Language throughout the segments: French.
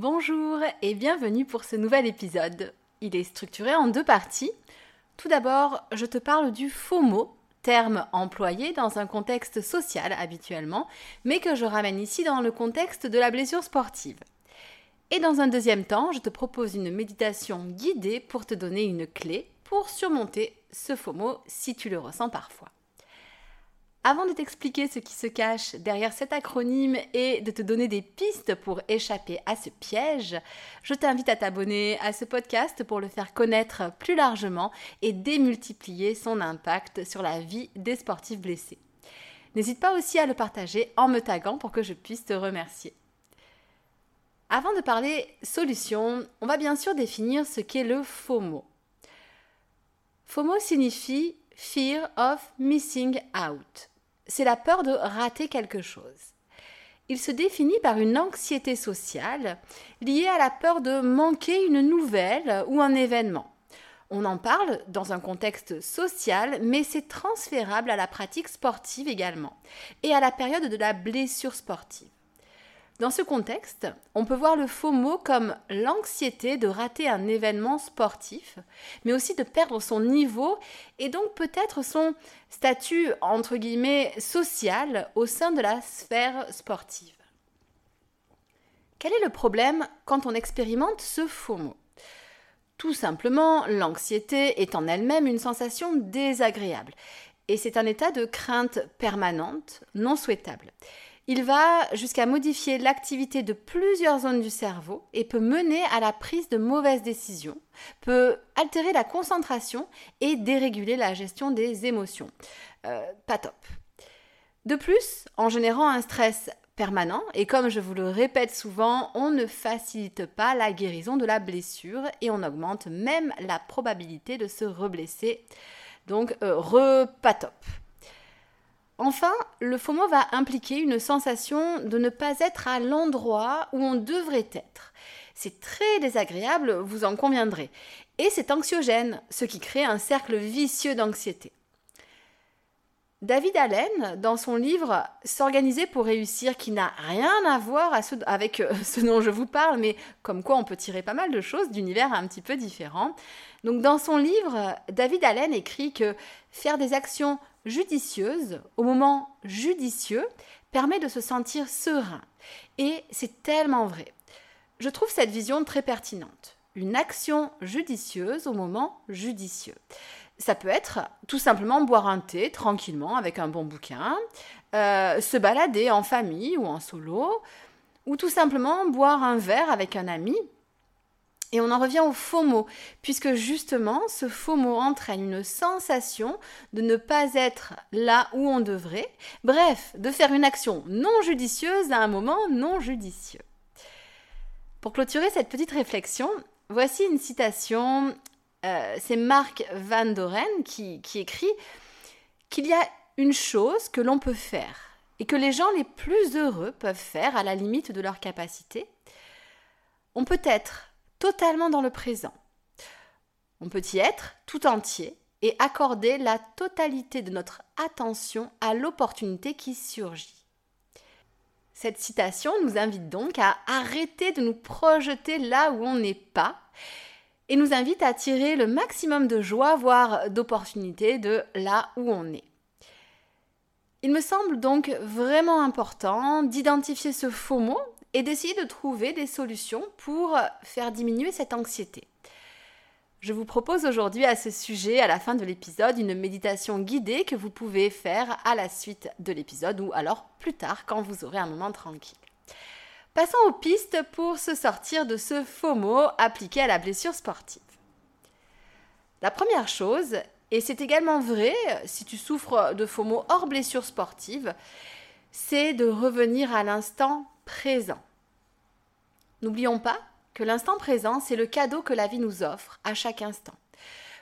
Bonjour et bienvenue pour ce nouvel épisode. Il est structuré en deux parties. Tout d'abord, je te parle du FOMO, terme employé dans un contexte social habituellement, mais que je ramène ici dans le contexte de la blessure sportive. Et dans un deuxième temps, je te propose une méditation guidée pour te donner une clé pour surmonter ce FOMO si tu le ressens parfois. Avant de t'expliquer ce qui se cache derrière cet acronyme et de te donner des pistes pour échapper à ce piège, je t'invite à t'abonner à ce podcast pour le faire connaître plus largement et démultiplier son impact sur la vie des sportifs blessés. N'hésite pas aussi à le partager en me taguant pour que je puisse te remercier. Avant de parler solution, on va bien sûr définir ce qu'est le FOMO. FOMO signifie Fear of Missing Out c'est la peur de rater quelque chose. Il se définit par une anxiété sociale liée à la peur de manquer une nouvelle ou un événement. On en parle dans un contexte social, mais c'est transférable à la pratique sportive également, et à la période de la blessure sportive. Dans ce contexte, on peut voir le faux mot comme l'anxiété de rater un événement sportif, mais aussi de perdre son niveau et donc peut-être son statut social au sein de la sphère sportive. Quel est le problème quand on expérimente ce faux mot? Tout simplement, l'anxiété est en elle-même une sensation désagréable et c'est un état de crainte permanente, non souhaitable. Il va jusqu'à modifier l'activité de plusieurs zones du cerveau et peut mener à la prise de mauvaises décisions, peut altérer la concentration et déréguler la gestion des émotions. Euh, pas top. De plus, en générant un stress permanent, et comme je vous le répète souvent, on ne facilite pas la guérison de la blessure et on augmente même la probabilité de se reblesser. Donc, euh, re pas top. Enfin, le FOMO va impliquer une sensation de ne pas être à l'endroit où on devrait être. C'est très désagréable, vous en conviendrez. Et c'est anxiogène, ce qui crée un cercle vicieux d'anxiété. David Allen, dans son livre S'organiser pour réussir, qui n'a rien à voir avec euh, ce dont je vous parle, mais comme quoi on peut tirer pas mal de choses d'univers un petit peu différents. Donc dans son livre, David Allen écrit que faire des actions judicieuse au moment judicieux permet de se sentir serein. Et c'est tellement vrai. Je trouve cette vision très pertinente. Une action judicieuse au moment judicieux. Ça peut être tout simplement boire un thé tranquillement avec un bon bouquin, euh, se balader en famille ou en solo, ou tout simplement boire un verre avec un ami et on en revient au faux mot, puisque justement, ce faux mot entraîne une sensation de ne pas être là où on devrait, bref, de faire une action non judicieuse à un moment non judicieux. Pour clôturer cette petite réflexion, voici une citation, euh, c'est Marc Van Doren qui, qui écrit qu'il y a une chose que l'on peut faire et que les gens les plus heureux peuvent faire à la limite de leur capacité. On peut être totalement dans le présent. On peut y être tout entier et accorder la totalité de notre attention à l'opportunité qui surgit. Cette citation nous invite donc à arrêter de nous projeter là où on n'est pas et nous invite à tirer le maximum de joie, voire d'opportunité de là où on est. Il me semble donc vraiment important d'identifier ce faux mot et d'essayer de trouver des solutions pour faire diminuer cette anxiété. Je vous propose aujourd'hui à ce sujet, à la fin de l'épisode, une méditation guidée que vous pouvez faire à la suite de l'épisode ou alors plus tard quand vous aurez un moment tranquille. Passons aux pistes pour se sortir de ce faux mot appliqué à la blessure sportive. La première chose, et c'est également vrai si tu souffres de faux mots hors blessure sportive, c'est de revenir à l'instant N'oublions pas que l'instant présent, c'est le cadeau que la vie nous offre à chaque instant.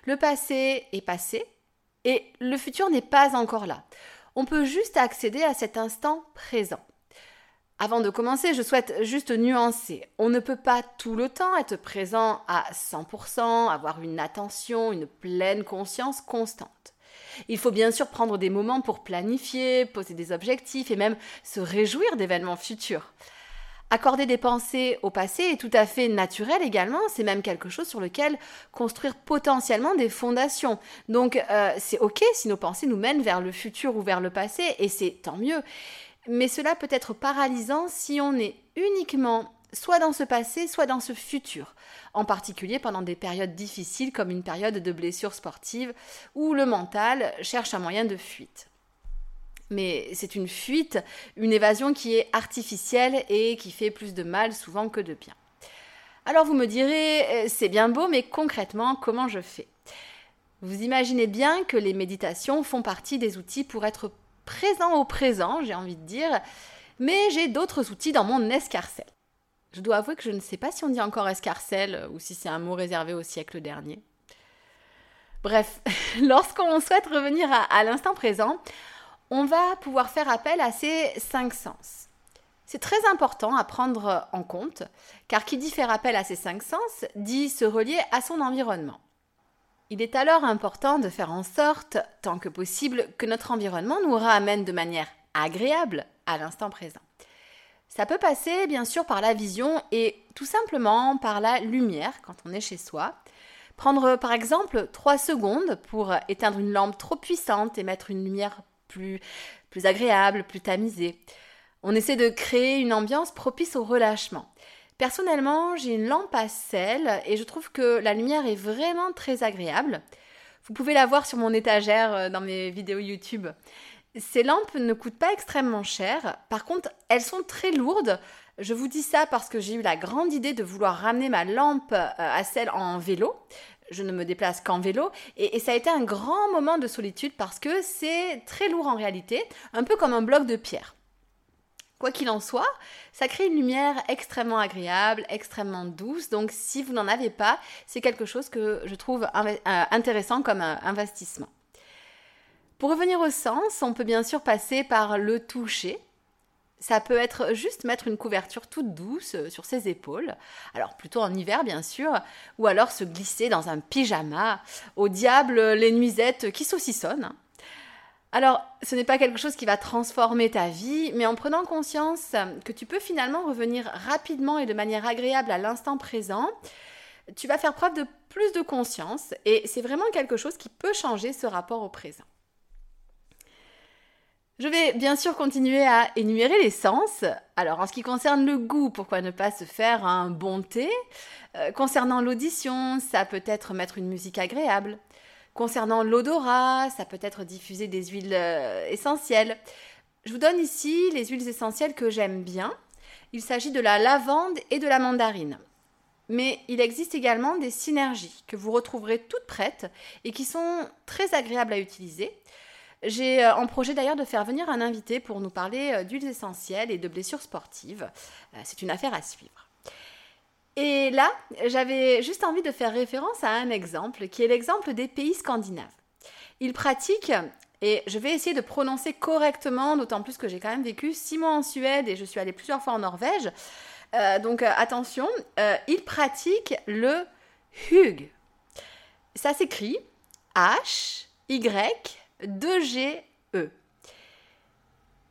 Le passé est passé et le futur n'est pas encore là. On peut juste accéder à cet instant présent. Avant de commencer, je souhaite juste nuancer. On ne peut pas tout le temps être présent à 100%, avoir une attention, une pleine conscience constante. Il faut bien sûr prendre des moments pour planifier, poser des objectifs et même se réjouir d'événements futurs. Accorder des pensées au passé est tout à fait naturel également, c'est même quelque chose sur lequel construire potentiellement des fondations. Donc euh, c'est ok si nos pensées nous mènent vers le futur ou vers le passé, et c'est tant mieux. Mais cela peut être paralysant si on est uniquement soit dans ce passé, soit dans ce futur, en particulier pendant des périodes difficiles comme une période de blessure sportive où le mental cherche un moyen de fuite mais c'est une fuite, une évasion qui est artificielle et qui fait plus de mal souvent que de bien. Alors vous me direz, euh, c'est bien beau, mais concrètement, comment je fais? Vous imaginez bien que les méditations font partie des outils pour être présent au présent, j'ai envie de dire, mais j'ai d'autres outils dans mon escarcelle. Je dois avouer que je ne sais pas si on dit encore escarcelle ou si c'est un mot réservé au siècle dernier. Bref, lorsqu'on souhaite revenir à l'instant présent, on va pouvoir faire appel à ces cinq sens. C'est très important à prendre en compte, car qui dit faire appel à ces cinq sens dit se relier à son environnement. Il est alors important de faire en sorte, tant que possible, que notre environnement nous ramène de manière agréable à l'instant présent. Ça peut passer bien sûr par la vision et tout simplement par la lumière quand on est chez soi. Prendre par exemple 3 secondes pour éteindre une lampe trop puissante et mettre une lumière plus, plus agréable, plus tamisé. On essaie de créer une ambiance propice au relâchement. Personnellement, j'ai une lampe à sel et je trouve que la lumière est vraiment très agréable. Vous pouvez la voir sur mon étagère euh, dans mes vidéos YouTube. Ces lampes ne coûtent pas extrêmement cher. Par contre, elles sont très lourdes. Je vous dis ça parce que j'ai eu la grande idée de vouloir ramener ma lampe euh, à sel en vélo je ne me déplace qu'en vélo. Et, ça a été un grand moment de solitude parce que c'est très lourd en réalité, un peu comme un bloc de pierre. Quoi qu'il en soit, ça crée une lumière extrêmement agréable, extrêmement douce. Donc si vous n'en avez pas, c'est quelque chose que je trouve euh, intéressant comme investissement. Pour revenir au sens, on peut bien sûr passer par le toucher. Ça peut être juste mettre une couverture toute douce euh, sur ses épaules, alors plutôt en hiver bien sûr, ou alors se glisser dans un pyjama, au diable les nuisettes qui saucissonnent. Alors, ce n'est pas quelque chose qui va transformer ta vie, mais en prenant conscience que tu peux finalement revenir rapidement et de manière agréable à l'instant présent, tu vas faire preuve de plus de conscience et c'est vraiment quelque chose qui peut changer ce rapport au présent. Je vais bien sûr continuer à énumérer les sens. Alors en ce qui concerne le goût, pourquoi ne pas se faire un bon thé? Euh, Concernant l'audition, ça peut être mettre une musique agréable. Concernant l'odorat, ça peut être diffuser des huiles euh, essentielles. Je vous donne ici les huiles essentielles que j'aime bien. Il s'agit de la lavande et de la mandarine. Mais il existe également des synergies que vous retrouverez toutes prêtes et qui sont très agréables à utiliser. J'ai euh, en projet d'ailleurs de faire venir un invité pour nous parler euh, d'huiles essentielles et de blessures sportives. Euh, c'est une affaire à suivre. Et là, j'avais juste envie de faire référence à un exemple qui est l'exemple des pays scandinaves. Ils pratiquent, et je vais essayer de prononcer correctement, d'autant plus que j'ai quand même vécu six mois en Suède et je suis allée plusieurs fois en Norvège. donc attention, ils pratiquent le hug. Ça s'écrit H, Y, 2GE.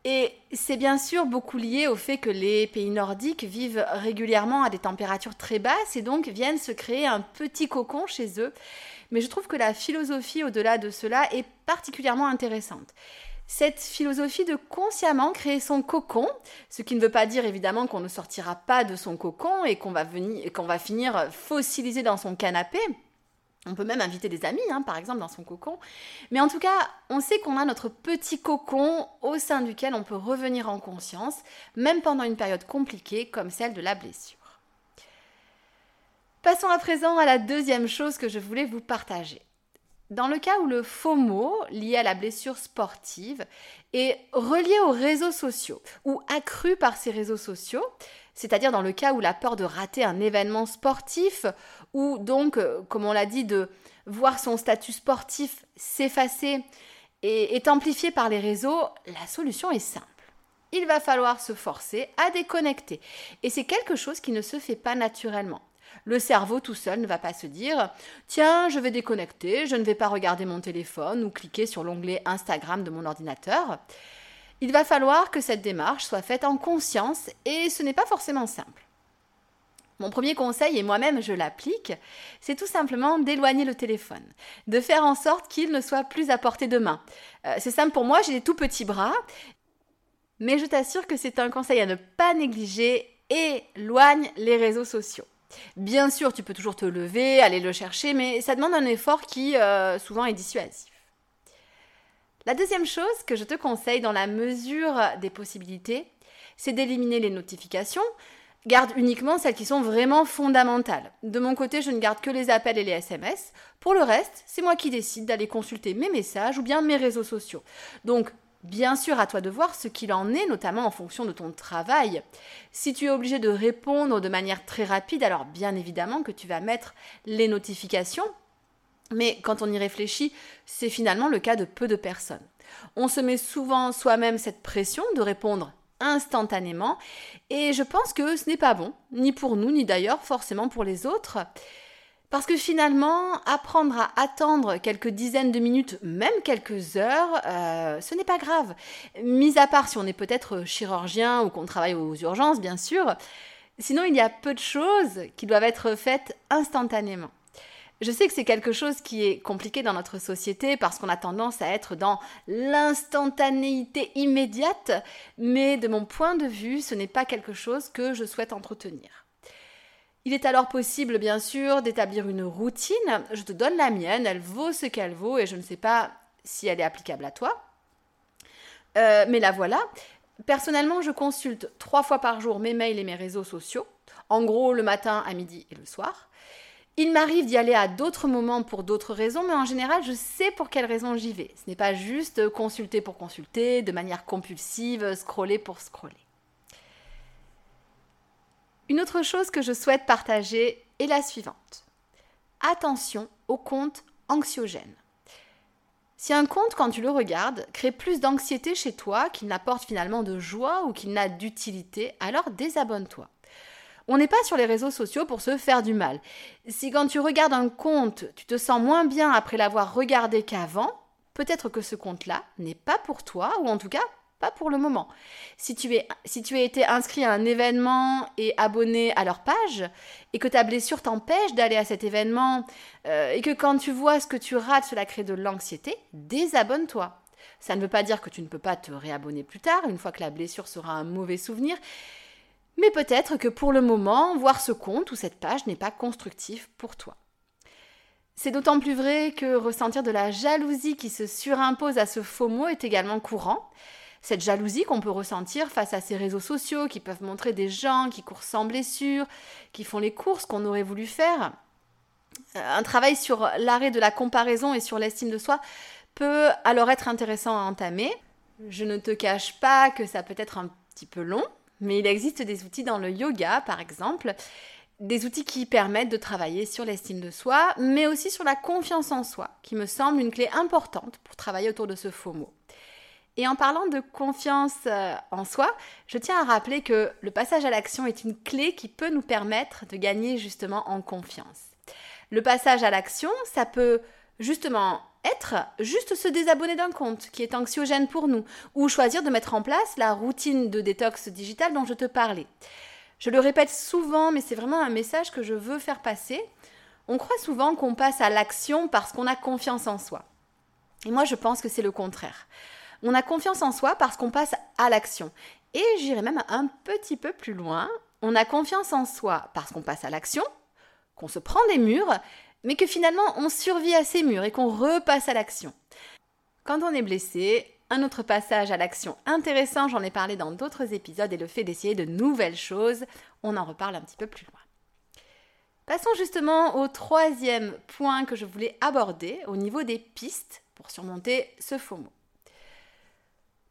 Et c'est bien sûr beaucoup lié au fait que les pays nordiques vivent régulièrement à des températures très basses et donc viennent se créer un petit cocon chez eux. Mais je trouve que la philosophie au-delà de cela est particulièrement intéressante. Cette philosophie de consciemment créer son cocon, ce qui ne veut pas dire évidemment qu'on ne sortira pas de son cocon et qu'on va, qu'on va finir fossilisé dans son canapé, On peut même inviter des amis, hein, par exemple, dans son cocon. Mais en tout cas, on sait qu'on a notre petit cocon au sein duquel on peut revenir en conscience, même pendant une période compliquée comme celle de la blessure. Passons à présent à la deuxième chose que je voulais vous partager. Dans le cas où le FOMO, lié à la blessure sportive, est relié aux réseaux sociaux ou accru par ces réseaux sociaux, c'est-à-dire dans le cas où la peur de rater un événement sportif ou donc, euh, comme on l'a dit, de voir son statut sportif s'effacer et est amplifié par les réseaux, la solution est simple. Il va falloir se forcer à déconnecter. Et c'est quelque chose qui ne se fait pas naturellement. Le cerveau tout seul ne va pas se dire Tiens, je vais déconnecter, je ne vais pas regarder mon téléphone ou cliquer sur l'onglet Instagram de mon ordinateur. Il va falloir que cette démarche soit faite en conscience et ce n'est pas forcément simple. Mon premier conseil, et moi-même je l'applique, c'est tout simplement d'éloigner le téléphone, de faire en sorte qu'il ne soit plus à portée de main. Euh, c'est simple pour moi, j'ai des tout petits bras, mais je t'assure que c'est un conseil à ne pas négliger, éloigne les réseaux sociaux. Bien sûr, tu peux toujours te lever, aller le chercher, mais ça demande un effort qui euh, souvent est dissuasif. La deuxième chose que je te conseille dans la mesure des possibilités, c'est d'éliminer les notifications. Garde uniquement celles qui sont vraiment fondamentales. De mon côté, je ne garde que les appels et les SMS. Pour le reste, c'est moi qui décide d'aller consulter mes messages ou bien mes réseaux sociaux. Donc, Bien sûr, à toi de voir ce qu'il en est, notamment en fonction de ton travail. Si tu es obligé de répondre de manière très rapide, alors bien évidemment que tu vas mettre les notifications. Mais quand on y réfléchit, c'est finalement le cas de peu de personnes. On se met souvent soi-même cette pression de répondre instantanément et je pense que ce n'est pas bon, ni pour nous, ni d'ailleurs forcément pour les autres. Parce que finalement, apprendre à attendre quelques dizaines de minutes, même quelques heures, euh, ce n'est pas grave. Mis à part si on est peut-être chirurgien ou qu'on travaille aux urgences, bien sûr. Sinon, il y a peu de choses qui doivent être faites instantanément. Je sais que c'est quelque chose qui est compliqué dans notre société parce qu'on a tendance à être dans l'instantanéité immédiate, mais de mon point de vue, ce n'est pas quelque chose que je souhaite entretenir. Il est alors possible, bien sûr, d'établir une routine. Je te donne la mienne, elle vaut ce qu'elle vaut et je ne sais pas si elle est applicable à toi. Euh, mais la voilà. Personnellement, je consulte trois fois par jour mes mails et mes réseaux sociaux. En gros, le matin, à midi et le soir. Il m'arrive d'y aller à d'autres moments pour d'autres raisons, mais en général, je sais pour quelles raisons j'y vais. Ce n'est pas juste consulter pour consulter, de manière compulsive, scroller pour scroller. Une autre chose que je souhaite partager est la suivante. Attention aux comptes anxiogènes. Si un compte, quand tu le regardes, crée plus d'anxiété chez toi qu'il n'apporte finalement de joie ou qu'il n'a d'utilité, alors désabonne-toi. On n'est pas sur les réseaux sociaux pour se faire du mal. Si quand tu regardes un compte, tu te sens moins bien après l'avoir regardé qu'avant, peut-être que ce compte-là n'est pas pour toi, ou en tout cas pas pour le moment. Si tu, es, si tu as été inscrit à un événement et abonné à leur page, et que ta blessure t'empêche d'aller à cet événement, euh, et que quand tu vois ce que tu rates, cela crée de l'anxiété, désabonne-toi. Ça ne veut pas dire que tu ne peux pas te réabonner plus tard, une fois que la blessure sera un mauvais souvenir, mais peut-être que pour le moment, voir ce compte ou cette page n'est pas constructif pour toi. C'est d'autant plus vrai que ressentir de la jalousie qui se surimpose à ce faux mot est également courant cette jalousie qu'on peut ressentir face à ces réseaux sociaux qui peuvent montrer des gens qui courent sans blessure, qui font les courses qu'on aurait voulu faire. Un travail sur l'arrêt de la comparaison et sur l'estime de soi peut alors être intéressant à entamer. Je ne te cache pas que ça peut être un petit peu long, mais il existe des outils dans le yoga, par exemple, des outils qui permettent de travailler sur l'estime de soi, mais aussi sur la confiance en soi, qui me semble une clé importante pour travailler autour de ce faux mot. Et en parlant de confiance euh, en soi, je tiens à rappeler que le passage à l'action est une clé qui peut nous permettre de gagner justement en confiance. Le passage à l'action, ça peut justement être juste se désabonner d'un compte qui est anxiogène pour nous, ou choisir de mettre en place la routine de détox digital dont je te parlais. Je le répète souvent, mais c'est vraiment un message que je veux faire passer. On croit souvent qu'on passe à l'action parce qu'on a confiance en soi. Et moi, je pense que c'est le contraire. On a confiance en soi parce qu'on passe à l'action. Et j'irai même un petit peu plus loin. On a confiance en soi parce qu'on passe à l'action, qu'on se prend des murs, mais que finalement on survit à ces murs et qu'on repasse à l'action. Quand on est blessé, un autre passage à l'action intéressant, j'en ai parlé dans d'autres épisodes, est le fait d'essayer de nouvelles choses. On en reparle un petit peu plus loin. Passons justement au troisième point que je voulais aborder au niveau des pistes pour surmonter ce faux mot.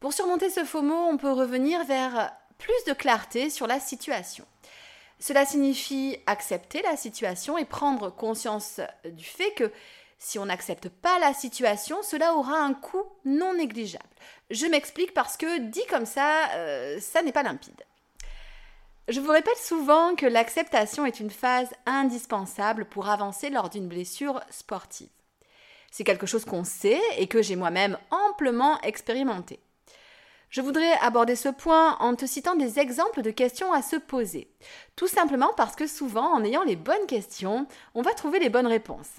Pour surmonter ce faux mot, on peut revenir vers plus de clarté sur la situation. Cela signifie accepter la situation et prendre conscience du fait que si on n'accepte pas la situation, cela aura un coût non négligeable. Je m'explique parce que dit comme ça, euh, ça n'est pas limpide. Je vous répète souvent que l'acceptation est une phase indispensable pour avancer lors d'une blessure sportive. C'est quelque chose qu'on sait et que j'ai moi-même amplement expérimenté. Je voudrais aborder ce point en te citant des exemples de questions à se poser. Tout simplement parce que souvent, en ayant les bonnes questions, on va trouver les bonnes réponses.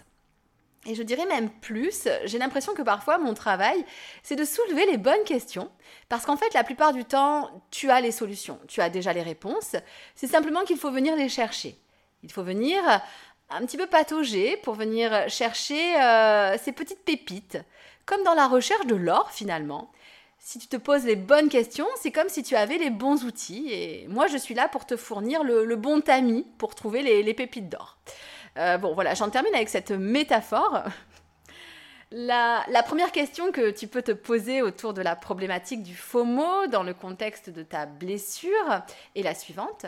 Et je dirais même plus, j'ai l'impression que parfois mon travail, c'est de soulever les bonnes questions, parce qu'en fait, la plupart du temps, tu as les solutions, tu as déjà les réponses, c'est simplement qu'il faut venir les chercher. Il faut venir un petit peu patauger pour venir chercher euh, ces petites pépites, comme dans la recherche de l'or finalement. Si tu te poses les bonnes questions, c'est comme si tu avais les bons outils, et moi je suis là pour te fournir le, bon tamis pour trouver les pépites d'or. Euh, bon, voilà, j'en termine avec cette métaphore. La, première question que tu peux te poser autour de la problématique du mot dans le contexte de ta blessure est la suivante.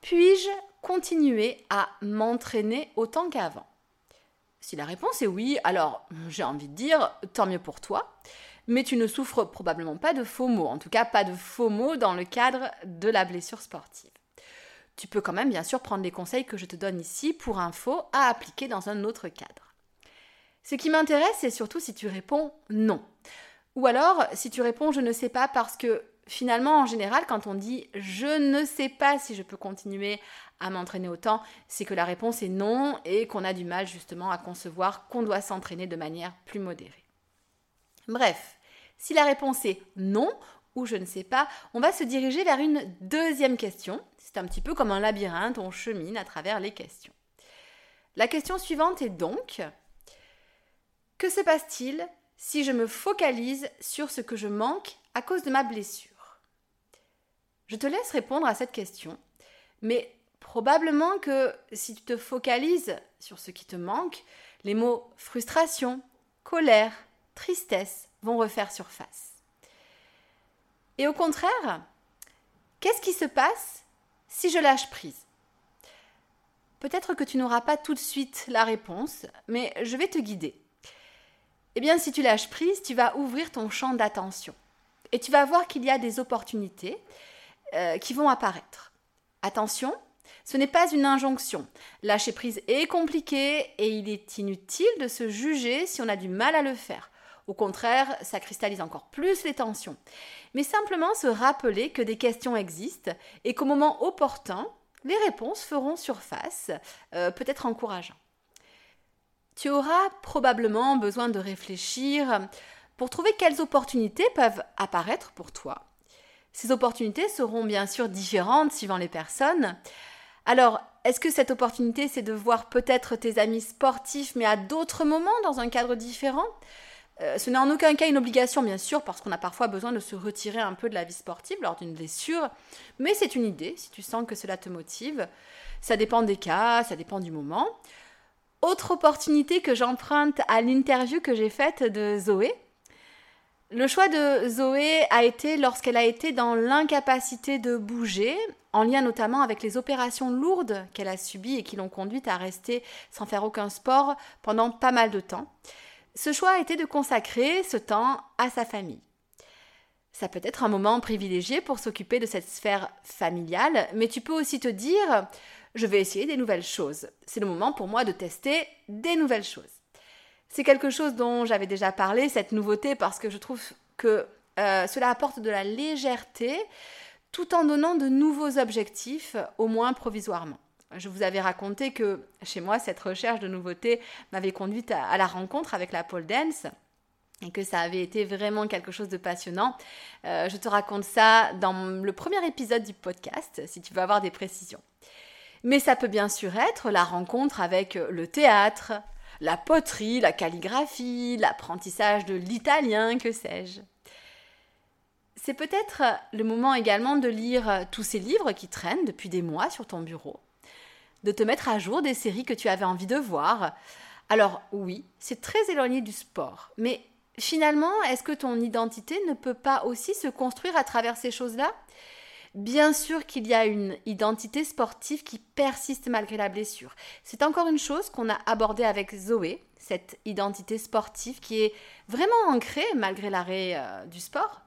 Puis-je continuer à m'entraîner autant qu'avant? Si la réponse est oui, alors j'ai envie de dire tant mieux pour toi, mais tu ne souffres probablement pas de faux mots, en tout cas pas de faux mots dans le cadre de la blessure sportive tu peux quand même bien sûr prendre les conseils que je te donne ici pour info à appliquer dans un autre cadre. Ce qui m'intéresse, c'est surtout si tu réponds non. Ou alors si tu réponds je ne sais pas parce que finalement en général quand on dit je ne sais pas si je peux continuer à m'entraîner autant, c'est que la réponse est non et qu'on a du mal justement à concevoir qu'on doit s'entraîner de manière plus modérée. Bref, si la réponse est non ou je ne sais pas, on va se diriger vers une deuxième question c'est un petit peu comme un labyrinthe, on chemine à travers les questions. La question suivante est donc, que se passe-t-il si je me focalise sur ce que je manque à cause de ma blessure? Je te laisse répondre à cette question, mais probablement que si tu te focalises sur ce qui te manque, les mots frustration, colère, tristesse vont refaire surface. Et au contraire, qu'est-ce qui se passe si je lâche prise? Peut-être que tu n'auras pas tout de suite la réponse, mais je vais te guider. Eh bien, si tu lâches prise, tu vas ouvrir ton champ d'attention et tu vas voir qu'il y a des opportunités euh, qui vont apparaître. Attention, ce n'est pas une injonction. Lâcher prise est compliqué et il est inutile de se juger si on a du mal à le faire. Au contraire, ça cristallise encore plus les tensions. Mais simplement se rappeler que des questions existent et qu'au moment opportun, les réponses feront surface, euh, peut-être encourageant. Tu auras probablement besoin de réfléchir pour trouver quelles opportunités peuvent apparaître pour toi. Ces opportunités seront bien sûr différentes suivant les personnes. Alors, est-ce que cette opportunité, c'est de voir peut-être tes amis sportifs, mais à d'autres moments, dans un cadre différent? Euh, ce n'est en aucun cas une obligation, bien sûr, parce qu'on a parfois besoin de se retirer un peu de la vie sportive lors d'une blessure, mais c'est une idée, si tu sens que cela te motive. Ça dépend des cas, ça dépend du moment. Autre opportunité que j'emprunte à l'interview que j'ai faite de Zoé. Le choix de Zoé a été lorsqu'elle a été dans l'incapacité de bouger, en lien notamment avec les opérations lourdes qu'elle a subies et qui l'ont conduite à rester sans faire aucun sport pendant pas mal de temps. Ce choix a été de consacrer ce temps à sa famille. Ça peut être un moment privilégié pour s'occuper de cette sphère familiale, mais tu peux aussi te dire je vais essayer des nouvelles choses. C'est le moment pour moi de tester des nouvelles choses. C'est quelque chose dont j'avais déjà parlé, cette nouveauté, parce que je trouve que euh, cela apporte de la légèreté tout en donnant de nouveaux objectifs, au moins provisoirement. Je vous avais raconté que chez moi, cette recherche de nouveautés m'avait conduite à, la rencontre avec la pole dance et que ça avait été vraiment quelque chose de passionnant. Euh, je te raconte ça dans le premier épisode du podcast, si tu veux avoir des précisions. Mais ça peut bien sûr être la rencontre avec le théâtre, la poterie, la calligraphie, l'apprentissage de l'italien, que sais-je. C'est peut-être le moment également de lire tous ces livres qui traînent depuis des mois sur ton bureau, de te mettre à jour des séries que tu avais envie de voir. Alors oui, c'est très éloigné du sport, mais finalement, est-ce que ton identité ne peut pas aussi se construire à travers ces choses-là? Bien sûr qu'il y a une identité sportive qui persiste malgré la blessure. C'est encore une chose qu'on a abordée avec Zoé, cette identité sportive qui est vraiment ancrée malgré l'arrêt euh, du sport.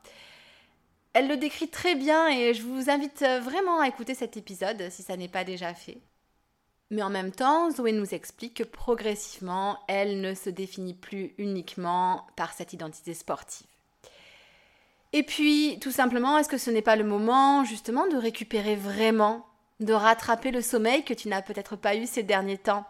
Elle le décrit très bien et je vous invite vraiment à écouter cet épisode si ça n'est pas déjà fait. Mais en même temps, Zoé nous explique que progressivement, elle ne se définit plus uniquement par cette identité sportive. Et puis, tout simplement, est-ce que ce n'est pas le moment justement de récupérer vraiment, de rattraper le sommeil que tu n'as peut-être pas eu ces derniers temps?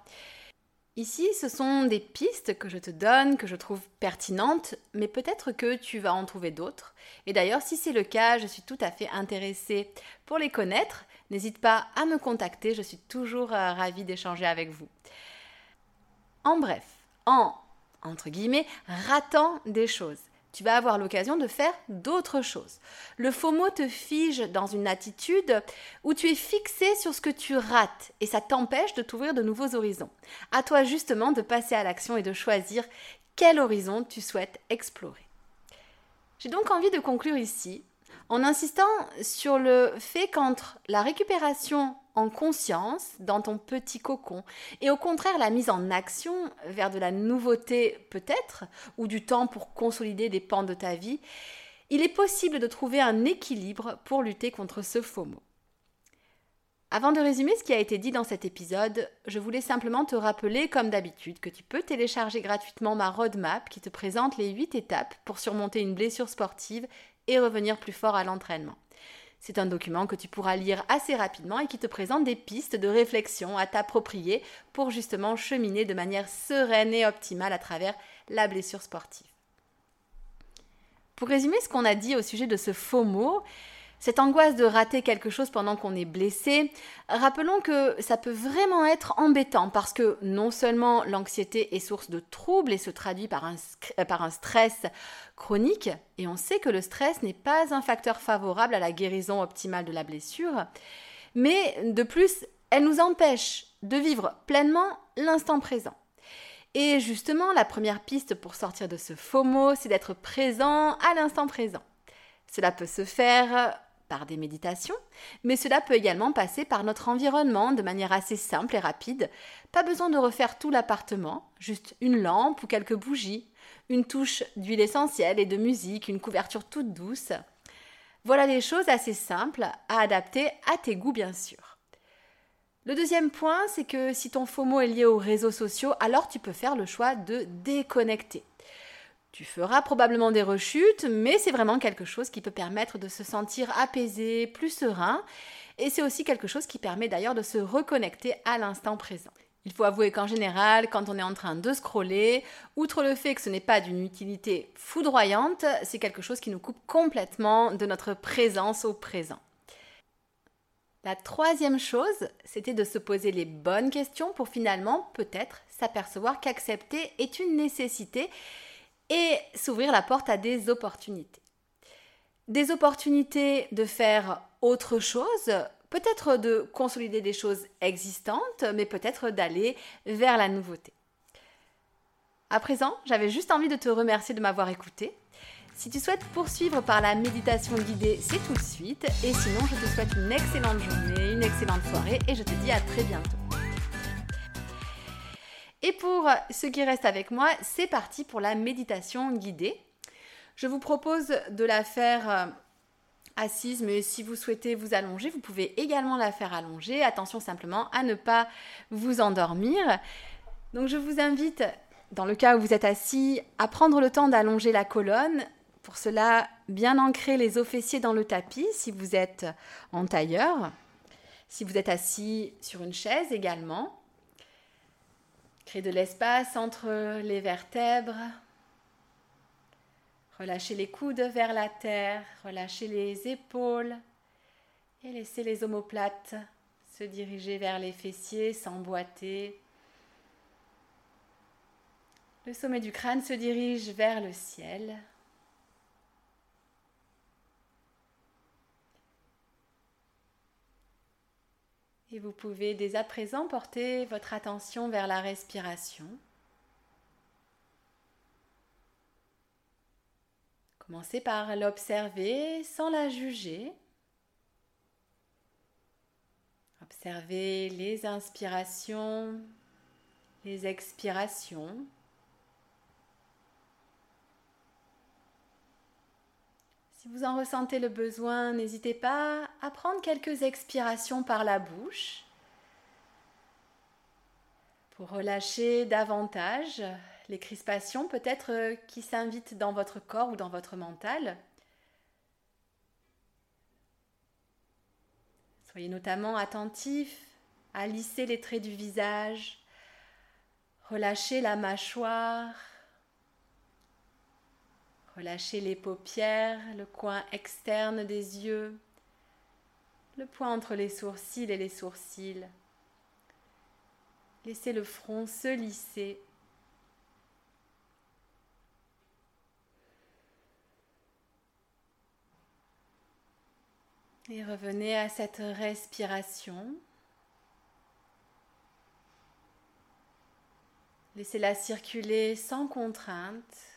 Ici, ce sont des pistes que je te donne, que je trouve pertinentes, mais peut-être que tu vas en trouver d'autres. Et d'ailleurs, si c'est le cas, je suis tout à fait intéressée pour les connaître. N'hésite pas à me contacter, je suis toujours euh, ravie d'échanger avec vous. En bref, en, entre guillemets, ratant des choses tu vas avoir l'occasion de faire d'autres choses. Le FOMO te fige dans une attitude où tu es fixé sur ce que tu rates et ça t'empêche de t'ouvrir de nouveaux horizons. À toi justement de passer à l'action et de choisir quel horizon tu souhaites explorer. J'ai donc envie de conclure ici en insistant sur le fait qu'entre la récupération en conscience dans ton petit cocon et au contraire la mise en action vers de la nouveauté peut-être ou du temps pour consolider des pans de ta vie, il est possible de trouver un équilibre pour lutter contre ce mot. Avant de résumer ce qui a été dit dans cet épisode, je voulais simplement te rappeler, comme d'habitude, que tu peux télécharger gratuitement ma roadmap qui te présente les 8 étapes pour surmonter une blessure sportive et revenir plus fort à l'entraînement. C'est un document que tu pourras lire assez rapidement et qui te présente des pistes de réflexion à t'approprier pour justement cheminer de manière sereine et optimale à travers la blessure sportive. Pour résumer ce qu'on a dit au sujet de ce faux mot, cette angoisse de rater quelque chose pendant qu'on est blessé, rappelons que ça peut vraiment être embêtant parce que non seulement l'anxiété est source de troubles et se traduit par un, euh, par un stress chronique, et on sait que le stress n'est pas un facteur favorable à la guérison optimale de la blessure, mais de plus, elle nous empêche de vivre pleinement l'instant présent. Et justement, la première piste pour sortir de ce faux mot, c'est d'être présent à l'instant présent. Cela peut se faire par des méditations, mais cela peut également passer par notre environnement de manière assez simple et rapide. Pas besoin de refaire tout l'appartement, juste une lampe ou quelques bougies, une touche d'huile essentielle et de musique, une couverture toute douce. Voilà des choses assez simples à adapter à tes goûts bien sûr. Le deuxième point, c'est que si ton FOMO est lié aux réseaux sociaux, alors tu peux faire le choix de déconnecter. Tu feras probablement des rechutes, mais c'est vraiment quelque chose qui peut permettre de se sentir apaisé, plus serein, et c'est aussi quelque chose qui permet d'ailleurs de se reconnecter à l'instant présent. Il faut avouer qu'en général, quand on est en train de scroller, outre le fait que ce n'est pas d'une utilité foudroyante, c'est quelque chose qui nous coupe complètement de notre présence au présent. La troisième chose, c'était de se poser les bonnes questions pour finalement peut-être s'apercevoir qu'accepter est une nécessité et s'ouvrir la porte à des opportunités. Des opportunités de faire autre chose, peut-être de consolider des choses existantes, mais peut-être d'aller vers la nouveauté. À présent, j'avais juste envie de te remercier de m'avoir écouté. Si tu souhaites poursuivre par la méditation guidée, c'est tout de suite. Et sinon, je te souhaite une excellente journée, une excellente soirée et je te dis à très bientôt. Et pour ceux qui restent avec moi, c'est parti pour la méditation guidée. Je vous propose de la faire euh, assise, mais si vous souhaitez vous allonger, vous pouvez également la faire allongée. Attention simplement à ne pas vous endormir. Donc je vous invite, dans le cas où vous êtes assis, à prendre le temps d'allonger la colonne. Pour cela, bien ancrer les os fessiers dans le tapis si vous êtes en tailleur. Si vous êtes assis sur une chaise également. Créez de l'espace entre les vertèbres. Relâchez les coudes vers la terre, relâchez les épaules et laissez les omoplates se diriger vers les fessiers, s'emboîter. Le sommet du crâne se dirige vers le ciel. Et vous pouvez dès à présent porter votre attention vers la respiration. Commencez par l'observer sans la juger. Observez les inspirations, les expirations. Si vous en ressentez le besoin, n'hésitez pas à prendre quelques expirations par la bouche pour relâcher davantage les crispations peut-être euh, qui s'invitent dans votre corps ou dans votre mental. Soyez notamment attentif à lisser les traits du visage, relâcher la mâchoire, relâcher les paupières, le coin externe des yeux, le point entre les sourcils et les sourcils. Laissez le front se lisser. Et revenez à cette respiration. Laissez-la circuler sans contrainte.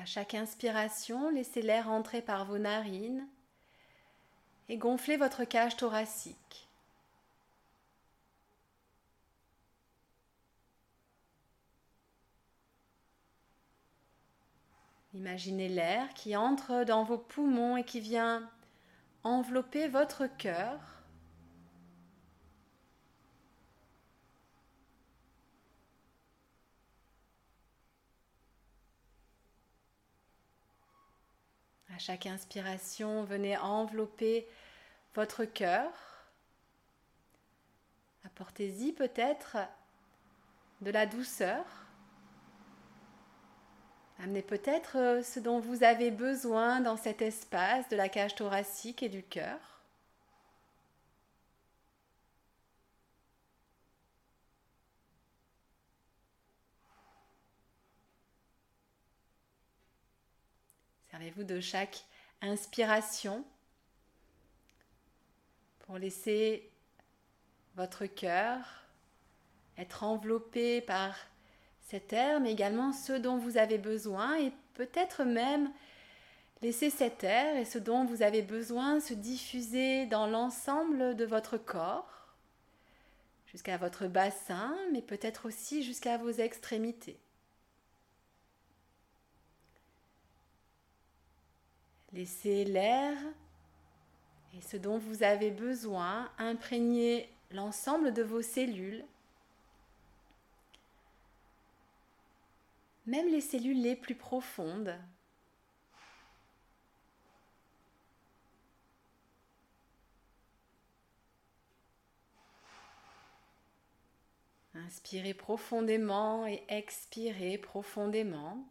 À chaque inspiration, laissez l'air entrer par vos narines et gonflez votre cage thoracique. Imaginez l'air qui entre dans vos poumons et qui vient envelopper votre cœur. Chaque inspiration, venez envelopper votre cœur. Apportez-y peut-être de la douceur. Amenez peut-être euh, ce dont vous avez besoin dans cet espace de la cage thoracique et du cœur. De chaque inspiration pour laisser votre cœur être enveloppé par cet air, mais également ce dont vous avez besoin et peut-être même laisser cet air et ce dont vous avez besoin se diffuser dans l'ensemble de votre corps, jusqu'à votre bassin, mais peut-être aussi jusqu'à vos extrémités. Laissez l'air et ce dont vous avez besoin imprégner l'ensemble de vos cellules même les cellules les plus profondes. Inspirez profondément et expirez profondément.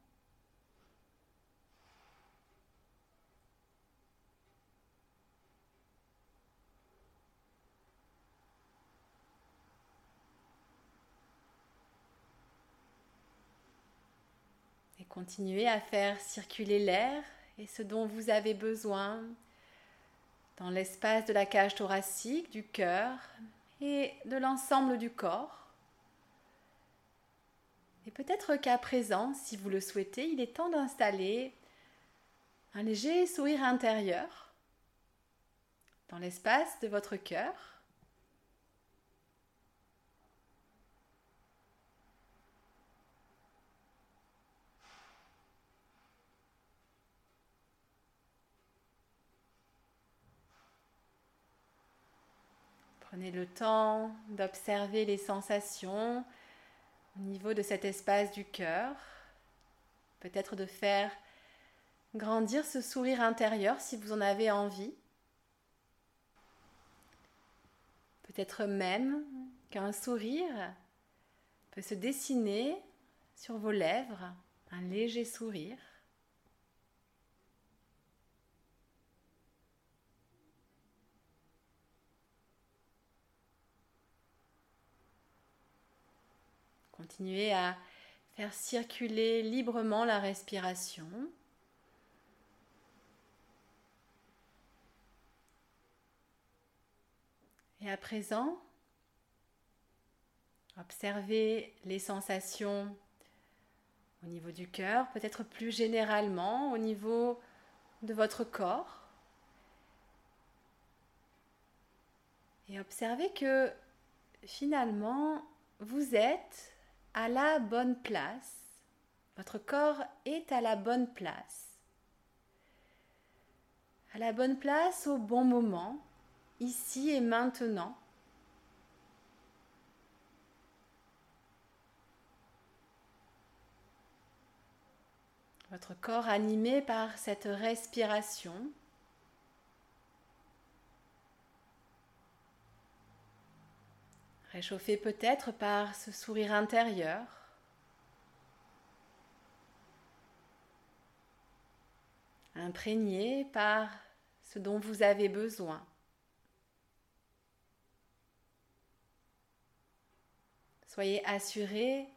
Continuez à faire circuler l'air et ce dont vous avez besoin dans l'espace de la cage thoracique, du cœur et de l'ensemble du corps. Et peut-être qu'à présent, si vous le souhaitez, il est temps d'installer un léger sourire intérieur dans l'espace de votre cœur. Prenez le temps d'observer les sensations au niveau de cet espace du cœur. Peut-être de faire grandir ce sourire intérieur si vous en avez envie. Peut-être même qu'un sourire peut se dessiner sur vos lèvres, un léger sourire. Continuez à faire circuler librement la respiration. Et à présent, observez les sensations au niveau du cœur, peut-être plus généralement au niveau de votre corps. Et observez que finalement, vous êtes à la bonne place. Votre corps est à la bonne place. À la bonne place au bon moment, ici et maintenant. Votre corps animé par cette respiration. Réchauffé peut-être par ce sourire intérieur. Imprégné par ce dont vous avez besoin. Soyez assuré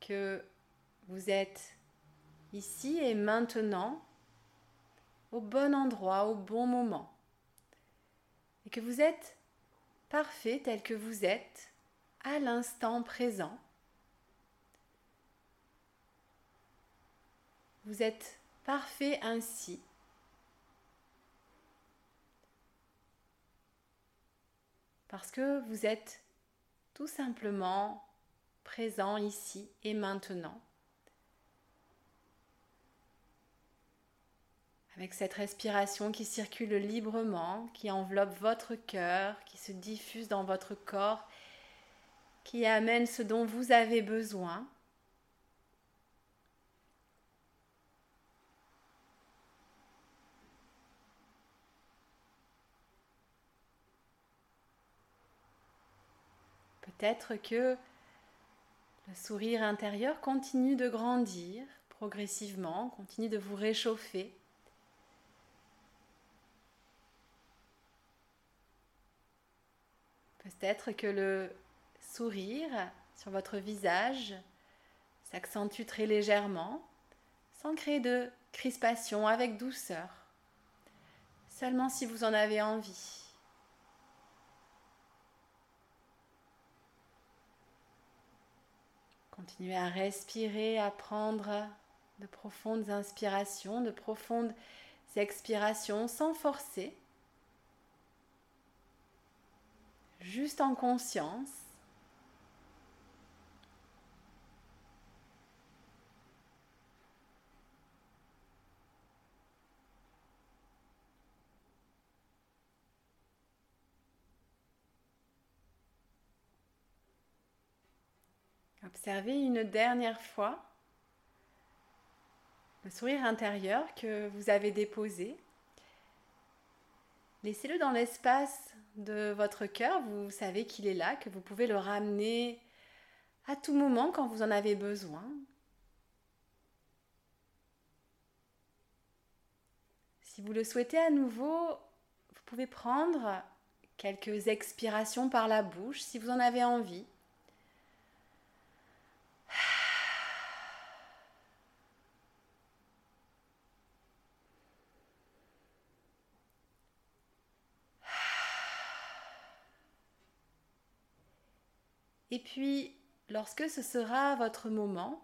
que vous êtes ici et maintenant au bon endroit, au bon moment. Et que vous êtes parfait tel que vous êtes à l'instant présent. Vous êtes parfait ainsi. Parce que vous êtes tout simplement présent ici et maintenant. Avec cette respiration qui circule librement, qui enveloppe votre cœur, qui se diffuse dans votre corps, qui amène ce dont vous avez besoin. Peut-être que le sourire intérieur continue de grandir progressivement, continue de vous réchauffer. Peut-être que le sourire sur votre visage s'accentue très légèrement, sans créer de crispation, avec douceur, seulement si vous en avez envie. Continuez à respirer, à prendre de profondes inspirations, de profondes expirations sans forcer. Juste en conscience. Observez une dernière fois le sourire intérieur que vous avez déposé Laissez-le dans l'espace de votre cœur. Vous savez qu'il est là, que vous pouvez le ramener à tout moment quand vous en avez besoin. Si vous le souhaitez à nouveau, vous pouvez prendre quelques expirations par la bouche si vous en avez envie. Et puis, lorsque ce sera votre moment,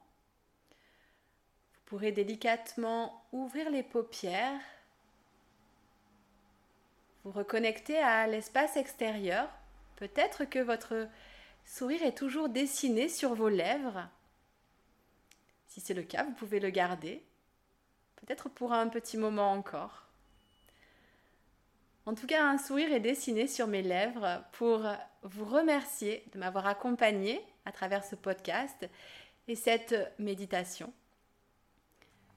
vous pourrez délicatement ouvrir les paupières, vous reconnecter à l'espace extérieur. Peut-être que votre sourire est toujours dessiné sur vos lèvres. Si c'est le cas, vous pouvez le garder, peut-être pour un petit moment encore. En tout cas, un sourire est dessiné sur mes lèvres pour vous remercier de m'avoir accompagné à travers ce podcast et cette méditation.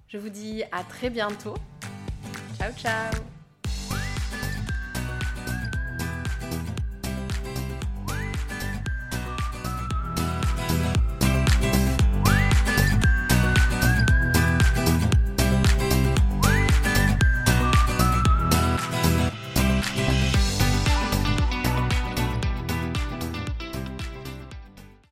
Je vous dis à très bientôt. Ciao ciao